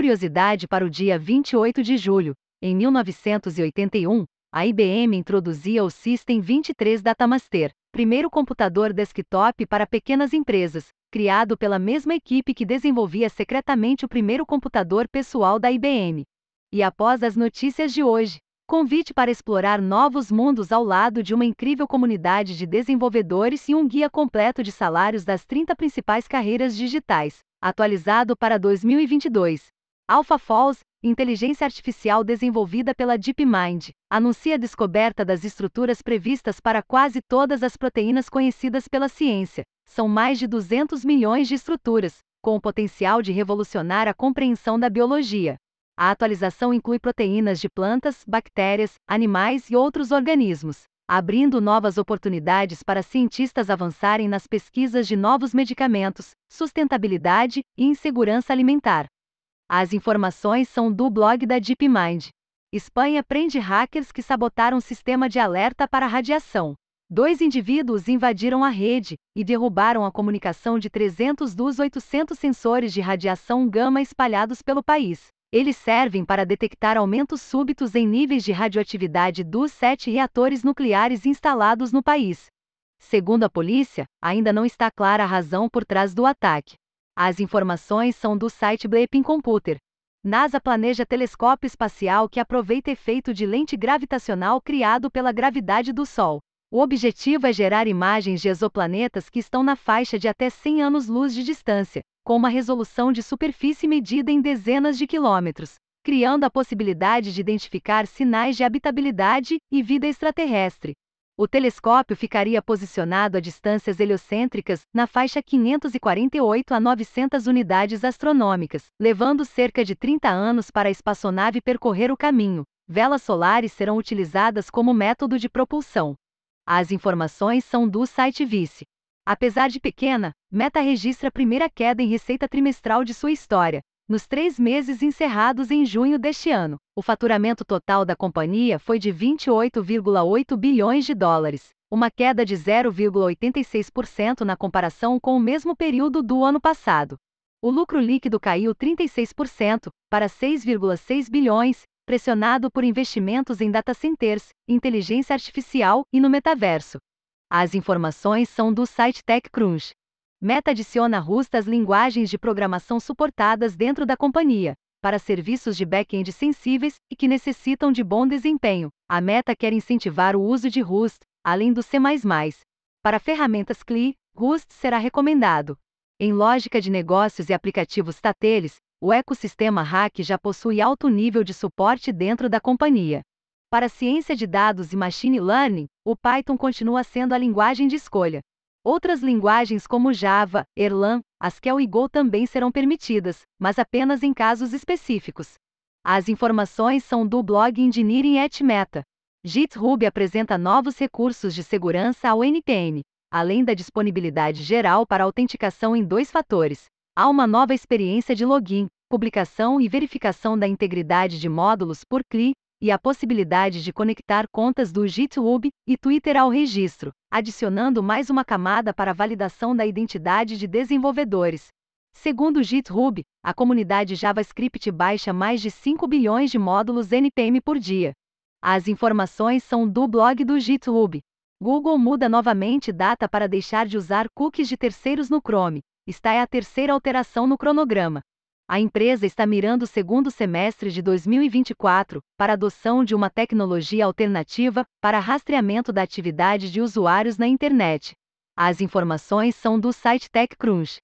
curiosidade para o dia 28 de julho, em 1981, a IBM introduzia o System 23 Datamaster, primeiro computador desktop para pequenas empresas, criado pela mesma equipe que desenvolvia secretamente o primeiro computador pessoal da IBM. E após as notícias de hoje, convite para explorar novos mundos ao lado de uma incrível comunidade de desenvolvedores e um guia completo de salários das 30 principais carreiras digitais, atualizado para 2022. AlphaFalls, inteligência artificial desenvolvida pela DeepMind, anuncia a descoberta das estruturas previstas para quase todas as proteínas conhecidas pela ciência. São mais de 200 milhões de estruturas, com o potencial de revolucionar a compreensão da biologia. A atualização inclui proteínas de plantas, bactérias, animais e outros organismos, abrindo novas oportunidades para cientistas avançarem nas pesquisas de novos medicamentos, sustentabilidade e insegurança alimentar. As informações são do blog da DeepMind. Espanha prende hackers que sabotaram sistema de alerta para radiação. Dois indivíduos invadiram a rede e derrubaram a comunicação de 300 dos 800 sensores de radiação gama espalhados pelo país. Eles servem para detectar aumentos súbitos em níveis de radioatividade dos sete reatores nucleares instalados no país. Segundo a polícia, ainda não está clara a razão por trás do ataque. As informações são do site Bleeping Computer. NASA planeja telescópio espacial que aproveita efeito de lente gravitacional criado pela gravidade do Sol. O objetivo é gerar imagens de exoplanetas que estão na faixa de até 100 anos-luz de distância, com uma resolução de superfície medida em dezenas de quilômetros, criando a possibilidade de identificar sinais de habitabilidade e vida extraterrestre. O telescópio ficaria posicionado a distâncias heliocêntricas, na faixa 548 a 900 unidades astronômicas, levando cerca de 30 anos para a espaçonave percorrer o caminho. Velas solares serão utilizadas como método de propulsão. As informações são do site Vice. Apesar de pequena, Meta registra a primeira queda em receita trimestral de sua história. Nos três meses encerrados em junho deste ano, o faturamento total da companhia foi de 28,8 bilhões de dólares, uma queda de 0,86% na comparação com o mesmo período do ano passado. O lucro líquido caiu 36% para 6,6 bilhões, pressionado por investimentos em data centers, inteligência artificial e no metaverso. As informações são do site TechCrunch. Meta adiciona Rust às linguagens de programação suportadas dentro da companhia, para serviços de back-end sensíveis e que necessitam de bom desempenho. A Meta quer incentivar o uso de Rust, além do C++. Para ferramentas CLI, Rust será recomendado. Em lógica de negócios e aplicativos Tateles, o ecossistema Hack já possui alto nível de suporte dentro da companhia. Para ciência de dados e machine learning, o Python continua sendo a linguagem de escolha. Outras linguagens como Java, Erlang, Haskell e Go também serão permitidas, mas apenas em casos específicos. As informações são do blog Engineering at Meta. GitHub apresenta novos recursos de segurança ao NPM, além da disponibilidade geral para autenticação em dois fatores. Há uma nova experiência de login, publicação e verificação da integridade de módulos por CLI, e a possibilidade de conectar contas do GitHub e Twitter ao registro, adicionando mais uma camada para validação da identidade de desenvolvedores. Segundo o GitHub, a comunidade JavaScript baixa mais de 5 bilhões de módulos NPM por dia. As informações são do blog do GitHub. Google muda novamente data para deixar de usar cookies de terceiros no Chrome. Esta é a terceira alteração no cronograma a empresa está mirando o segundo semestre de 2024 para adoção de uma tecnologia alternativa para rastreamento da atividade de usuários na internet. As informações são do site TechCrunch.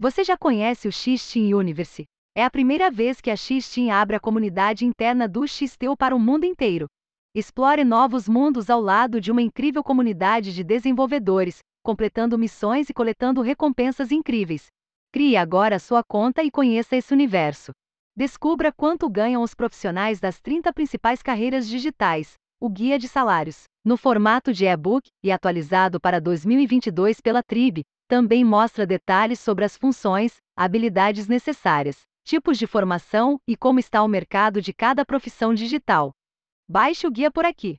Você já conhece o X-Team Universe? É a primeira vez que a X-Team abre a comunidade interna do XTEU para o mundo inteiro. Explore novos mundos ao lado de uma incrível comunidade de desenvolvedores, completando missões e coletando recompensas incríveis. Crie agora sua conta e conheça esse universo. Descubra quanto ganham os profissionais das 30 principais carreiras digitais, o Guia de Salários, no formato de e-book e atualizado para 2022 pela Trib, também mostra detalhes sobre as funções, habilidades necessárias, tipos de formação e como está o mercado de cada profissão digital. Baixe o guia por aqui.